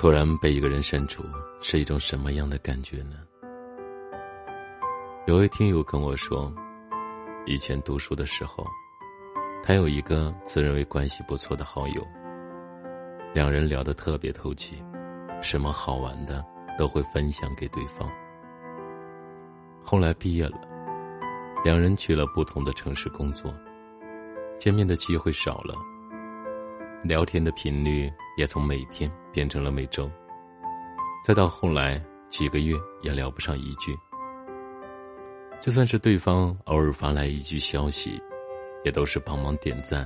突然被一个人删除，是一种什么样的感觉呢？有位听友跟我说，以前读书的时候，他有一个自认为关系不错的好友，两人聊得特别投机，什么好玩的都会分享给对方。后来毕业了，两人去了不同的城市工作，见面的机会少了。聊天的频率也从每天变成了每周，再到后来几个月也聊不上一句。就算是对方偶尔发来一句消息，也都是帮忙点赞，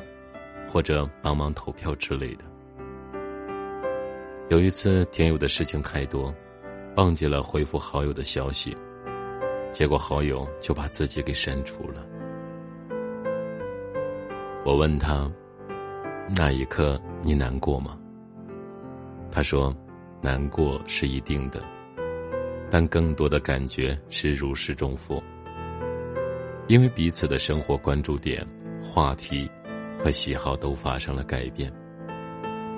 或者帮忙投票之类的。有一次，天友的事情太多，忘记了回复好友的消息，结果好友就把自己给删除了。我问他。那一刻，你难过吗？他说：“难过是一定的，但更多的感觉是如释重负。因为彼此的生活关注点、话题和喜好都发生了改变，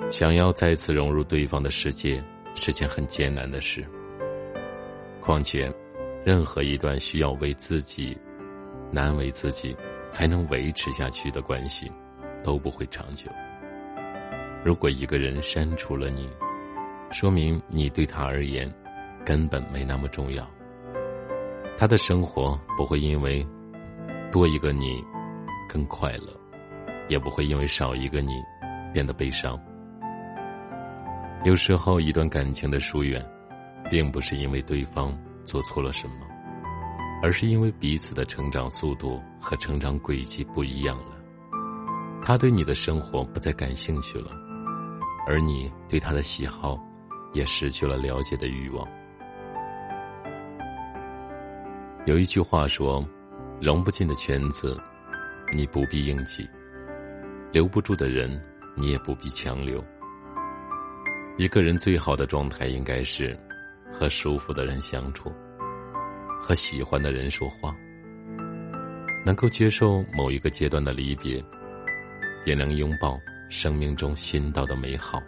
想要再次融入对方的世界是件很艰难的事。况且，任何一段需要为自己难为自己才能维持下去的关系。”都不会长久。如果一个人删除了你，说明你对他而言根本没那么重要。他的生活不会因为多一个你更快乐，也不会因为少一个你变得悲伤。有时候，一段感情的疏远，并不是因为对方做错了什么，而是因为彼此的成长速度和成长轨迹不一样了。他对你的生活不再感兴趣了，而你对他的喜好也失去了了解的欲望。有一句话说：“融不进的圈子，你不必硬挤；留不住的人，你也不必强留。”一个人最好的状态应该是和舒服的人相处，和喜欢的人说话，能够接受某一个阶段的离别。也能拥抱生命中新到的美好。